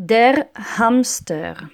Der Hamster.